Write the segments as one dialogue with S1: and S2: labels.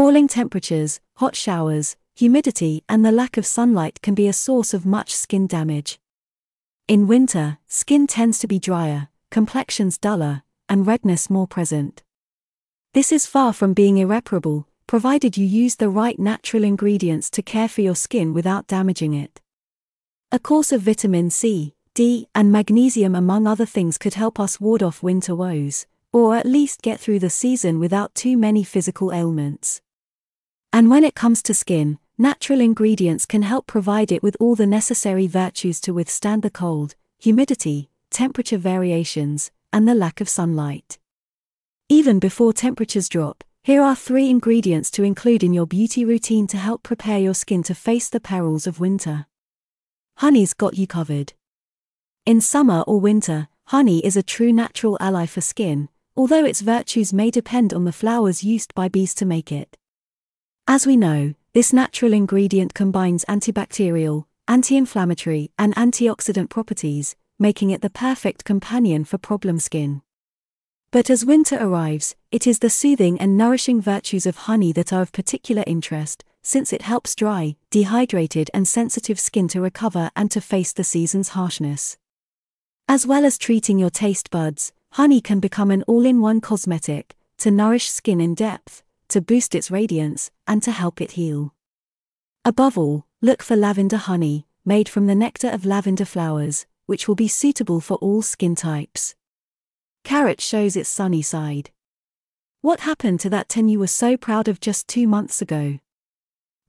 S1: Falling temperatures, hot showers, humidity, and the lack of sunlight can be a source of much skin damage. In winter, skin tends to be drier, complexions duller, and redness more present. This is far from being irreparable, provided you use the right natural ingredients to care for your skin without damaging it. A course of vitamin C, D, and magnesium, among other things, could help us ward off winter woes, or at least get through the season without too many physical ailments. And when it comes to skin, natural ingredients can help provide it with all the necessary virtues to withstand the cold, humidity, temperature variations, and the lack of sunlight. Even before temperatures drop, here are three ingredients to include in your beauty routine to help prepare your skin to face the perils of winter. Honey's got you covered. In summer or winter, honey is a true natural ally for skin, although its virtues may depend on the flowers used by bees to make it. As we know, this natural ingredient combines antibacterial, anti inflammatory, and antioxidant properties, making it the perfect companion for problem skin. But as winter arrives, it is the soothing and nourishing virtues of honey that are of particular interest, since it helps dry, dehydrated, and sensitive skin to recover and to face the season's harshness. As well as treating your taste buds, honey can become an all in one cosmetic to nourish skin in depth, to boost its radiance, and to help it heal. Above all, look for lavender honey, made from the nectar of lavender flowers, which will be suitable for all skin types. Carrot shows its sunny side. What happened to that tin you were so proud of just two months ago?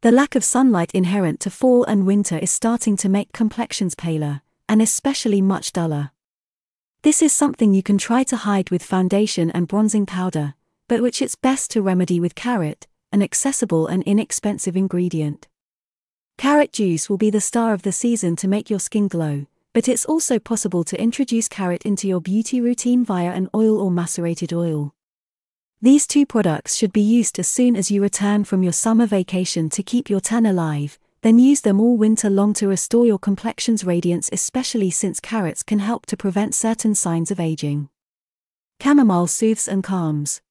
S1: The lack of sunlight inherent to fall and winter is starting to make complexions paler, and especially much duller. This is something you can try to hide with foundation and bronzing powder, but which it's best to remedy with carrot, an accessible and inexpensive ingredient. Carrot juice will be the star of the season to make your skin glow, but it's also possible to introduce carrot into your beauty routine via an oil or macerated oil. These two products should be used as soon as you return from your summer vacation to keep your tan alive, then use them all winter long to restore your complexion's radiance, especially since carrots can help to prevent certain signs of aging. Chamomile soothes and calms.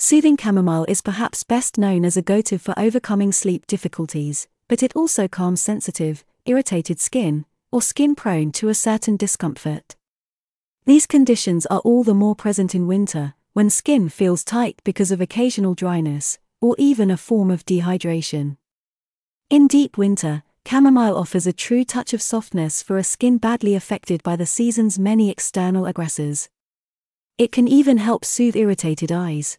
S1: Soothing chamomile is perhaps best known as a go to for overcoming sleep difficulties, but it also calms sensitive, irritated skin, or skin prone to a certain discomfort. These conditions are all the more present in winter, when skin feels tight because of occasional dryness, or even a form of dehydration. In deep winter, chamomile offers a true touch of softness for a skin badly affected by the season's many external aggressors. It can even help soothe irritated eyes.